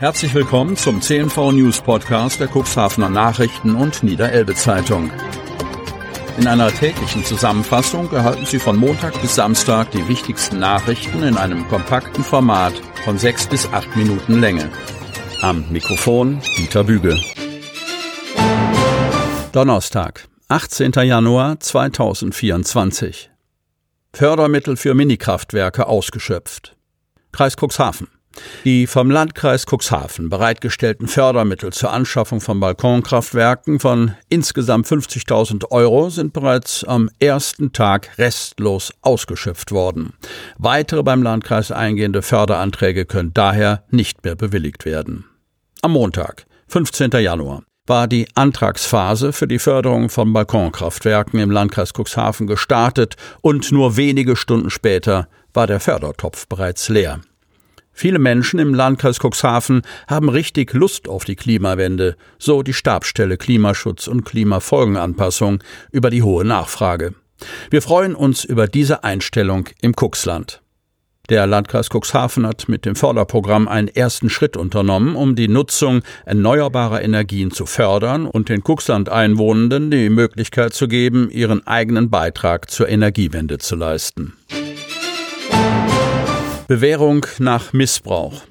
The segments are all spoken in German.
Herzlich willkommen zum CNV News Podcast der Cuxhavener Nachrichten und Niederelbe Zeitung. In einer täglichen Zusammenfassung erhalten Sie von Montag bis Samstag die wichtigsten Nachrichten in einem kompakten Format von sechs bis acht Minuten Länge. Am Mikrofon Dieter Bügel. Donnerstag, 18. Januar 2024. Fördermittel für Minikraftwerke ausgeschöpft. Kreis Cuxhaven. Die vom Landkreis Cuxhaven bereitgestellten Fördermittel zur Anschaffung von Balkonkraftwerken von insgesamt 50.000 Euro sind bereits am ersten Tag restlos ausgeschöpft worden. Weitere beim Landkreis eingehende Förderanträge können daher nicht mehr bewilligt werden. Am Montag, 15. Januar, war die Antragsphase für die Förderung von Balkonkraftwerken im Landkreis Cuxhaven gestartet und nur wenige Stunden später war der Fördertopf bereits leer. Viele Menschen im Landkreis Cuxhaven haben richtig Lust auf die Klimawende, so die Stabsstelle Klimaschutz und Klimafolgenanpassung über die hohe Nachfrage. Wir freuen uns über diese Einstellung im Cuxland. Der Landkreis Cuxhaven hat mit dem Förderprogramm einen ersten Schritt unternommen, um die Nutzung erneuerbarer Energien zu fördern und den Cuxland-Einwohnenden die Möglichkeit zu geben, ihren eigenen Beitrag zur Energiewende zu leisten. Bewährung nach Missbrauch.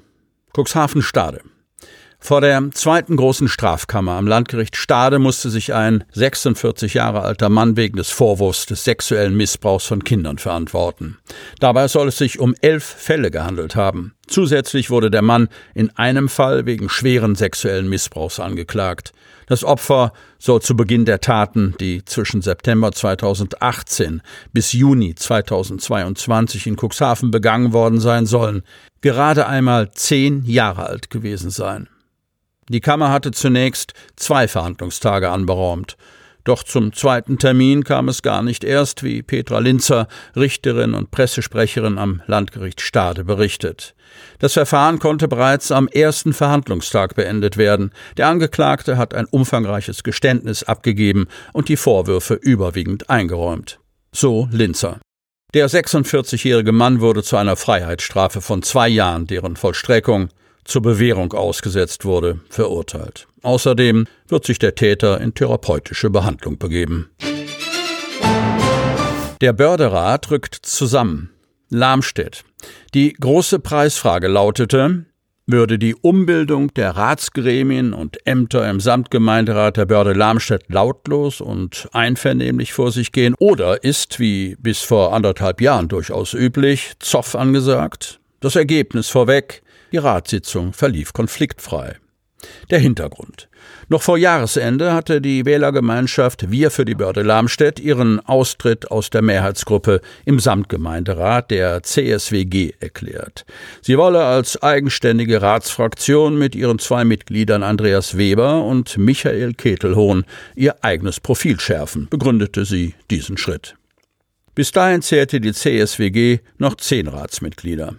Cuxhaven Stade. Vor der zweiten großen Strafkammer am Landgericht Stade musste sich ein 46 Jahre alter Mann wegen des Vorwurfs des sexuellen Missbrauchs von Kindern verantworten. Dabei soll es sich um elf Fälle gehandelt haben. Zusätzlich wurde der Mann in einem Fall wegen schweren sexuellen Missbrauchs angeklagt. Das Opfer soll zu Beginn der Taten, die zwischen September 2018 bis Juni 2022 in Cuxhaven begangen worden sein sollen, gerade einmal zehn Jahre alt gewesen sein. Die Kammer hatte zunächst zwei Verhandlungstage anberaumt. Doch zum zweiten Termin kam es gar nicht erst, wie Petra Linzer, Richterin und Pressesprecherin am Landgericht Stade, berichtet. Das Verfahren konnte bereits am ersten Verhandlungstag beendet werden. Der Angeklagte hat ein umfangreiches Geständnis abgegeben und die Vorwürfe überwiegend eingeräumt. So Linzer. Der 46-jährige Mann wurde zu einer Freiheitsstrafe von zwei Jahren, deren Vollstreckung zur Bewährung ausgesetzt wurde, verurteilt. Außerdem wird sich der Täter in therapeutische Behandlung begeben. Der Börderat rückt zusammen. Lamstedt. Die große Preisfrage lautete, würde die Umbildung der Ratsgremien und Ämter im Samtgemeinderat der Börde Lamstedt lautlos und einvernehmlich vor sich gehen oder ist, wie bis vor anderthalb Jahren durchaus üblich, Zoff angesagt? Das Ergebnis vorweg, die Ratssitzung verlief konfliktfrei. Der Hintergrund. Noch vor Jahresende hatte die Wählergemeinschaft Wir für die Börde Lamstedt ihren Austritt aus der Mehrheitsgruppe im Samtgemeinderat der CSWG erklärt. Sie wolle als eigenständige Ratsfraktion mit ihren zwei Mitgliedern Andreas Weber und Michael Ketelhohn ihr eigenes Profil schärfen, begründete sie diesen Schritt. Bis dahin zählte die CSWG noch zehn Ratsmitglieder.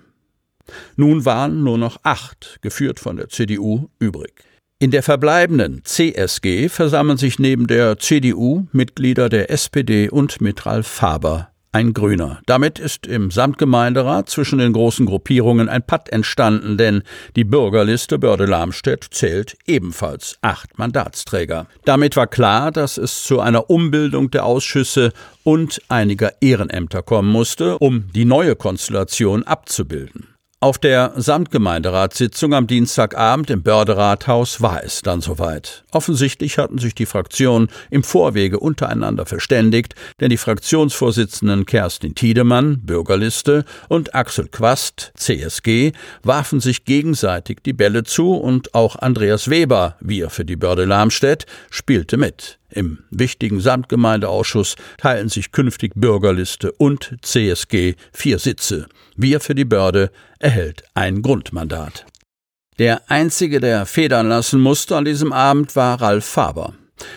Nun waren nur noch acht, geführt von der CDU, übrig. In der verbleibenden CSG versammeln sich neben der CDU Mitglieder der SPD und mit Ralf Faber ein Grüner. Damit ist im Samtgemeinderat zwischen den großen Gruppierungen ein Patt entstanden, denn die Bürgerliste Börde-Lamstedt zählt ebenfalls acht Mandatsträger. Damit war klar, dass es zu einer Umbildung der Ausschüsse und einiger Ehrenämter kommen musste, um die neue Konstellation abzubilden. Auf der Samtgemeinderatssitzung am Dienstagabend im Börderathaus war es dann soweit. Offensichtlich hatten sich die Fraktionen im Vorwege untereinander verständigt, denn die Fraktionsvorsitzenden Kerstin Tiedemann, Bürgerliste, und Axel Quast, CSG, warfen sich gegenseitig die Bälle zu und auch Andreas Weber, wir für die Börde Lamstedt, spielte mit. Im wichtigen Samtgemeindeausschuss teilen sich künftig Bürgerliste und CSG vier Sitze. Wir für die Börde erhält ein Grundmandat. Der einzige, der federn lassen musste an diesem Abend, war Ralf Faber.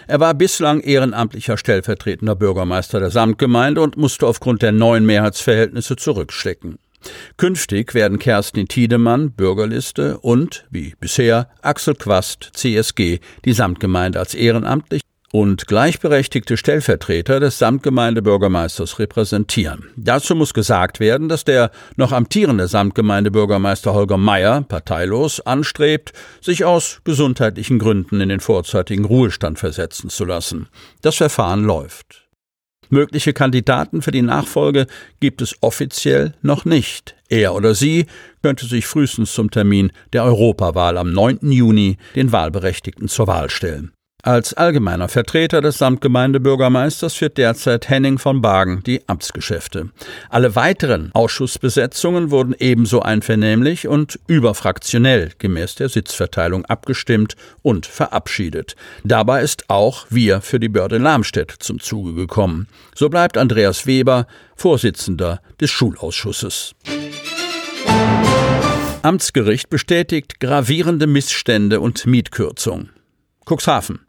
Er war bislang ehrenamtlicher stellvertretender Bürgermeister der Samtgemeinde und musste aufgrund der neuen Mehrheitsverhältnisse zurückstecken. Künftig werden Kerstin Tiedemann, Bürgerliste und, wie bisher, Axel Quast, CSG, die Samtgemeinde als ehrenamtlich und gleichberechtigte Stellvertreter des Samtgemeindebürgermeisters repräsentieren. Dazu muss gesagt werden, dass der noch amtierende Samtgemeindebürgermeister Holger Meyer, parteilos, anstrebt, sich aus gesundheitlichen Gründen in den vorzeitigen Ruhestand versetzen zu lassen. Das Verfahren läuft. Mögliche Kandidaten für die Nachfolge gibt es offiziell noch nicht. Er oder sie könnte sich frühestens zum Termin der Europawahl am 9. Juni den Wahlberechtigten zur Wahl stellen. Als allgemeiner Vertreter des Samtgemeindebürgermeisters führt derzeit Henning von Bagen die Amtsgeschäfte. Alle weiteren Ausschussbesetzungen wurden ebenso einvernehmlich und überfraktionell gemäß der Sitzverteilung abgestimmt und verabschiedet. Dabei ist auch wir für die Börde Lamstedt zum Zuge gekommen. So bleibt Andreas Weber Vorsitzender des Schulausschusses. Amtsgericht bestätigt gravierende Missstände und Mietkürzung. Cuxhaven.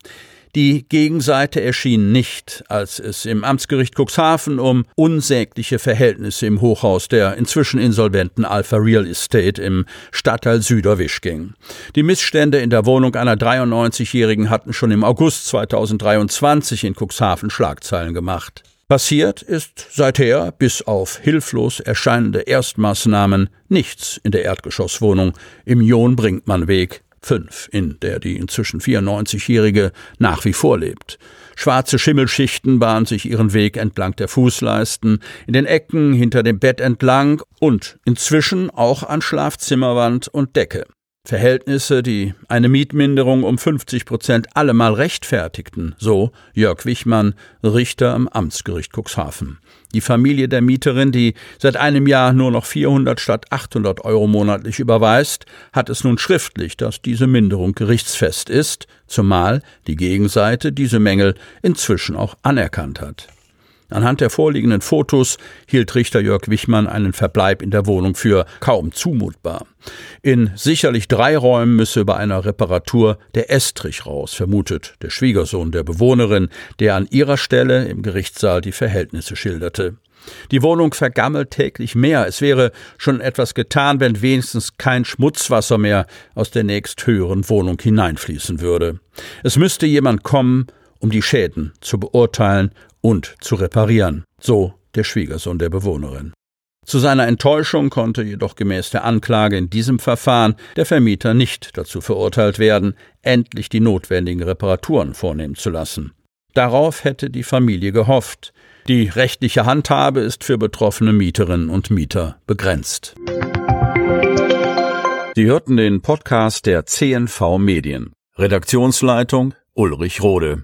Die Gegenseite erschien nicht, als es im Amtsgericht Cuxhaven um unsägliche Verhältnisse im Hochhaus der inzwischen insolventen Alpha Real Estate im Stadtteil Süderwisch ging. Die Missstände in der Wohnung einer 93-Jährigen hatten schon im August 2023 in Cuxhaven Schlagzeilen gemacht. Passiert ist seither, bis auf hilflos erscheinende Erstmaßnahmen, nichts in der Erdgeschosswohnung im John-Brinkmann-Weg 5, in der die inzwischen 94-Jährige nach wie vor lebt. Schwarze Schimmelschichten bahnen sich ihren Weg entlang der Fußleisten, in den Ecken hinter dem Bett entlang und inzwischen auch an Schlafzimmerwand und Decke. Verhältnisse, die eine Mietminderung um 50 Prozent allemal rechtfertigten, so Jörg Wichmann, Richter am Amtsgericht Cuxhaven. Die Familie der Mieterin, die seit einem Jahr nur noch 400 statt 800 Euro monatlich überweist, hat es nun schriftlich, dass diese Minderung gerichtsfest ist, zumal die Gegenseite diese Mängel inzwischen auch anerkannt hat. Anhand der vorliegenden Fotos hielt Richter Jörg Wichmann einen Verbleib in der Wohnung für kaum zumutbar. In sicherlich drei Räumen müsse bei einer Reparatur der Estrich raus, vermutet der Schwiegersohn der Bewohnerin, der an ihrer Stelle im Gerichtssaal die Verhältnisse schilderte. Die Wohnung vergammelt täglich mehr. Es wäre schon etwas getan, wenn wenigstens kein Schmutzwasser mehr aus der nächsthöheren Wohnung hineinfließen würde. Es müsste jemand kommen, um die Schäden zu beurteilen und zu reparieren, so der Schwiegersohn der Bewohnerin. Zu seiner Enttäuschung konnte jedoch gemäß der Anklage in diesem Verfahren der Vermieter nicht dazu verurteilt werden, endlich die notwendigen Reparaturen vornehmen zu lassen. Darauf hätte die Familie gehofft. Die rechtliche Handhabe ist für betroffene Mieterinnen und Mieter begrenzt. Sie hörten den Podcast der CNV Medien. Redaktionsleitung Ulrich Rode.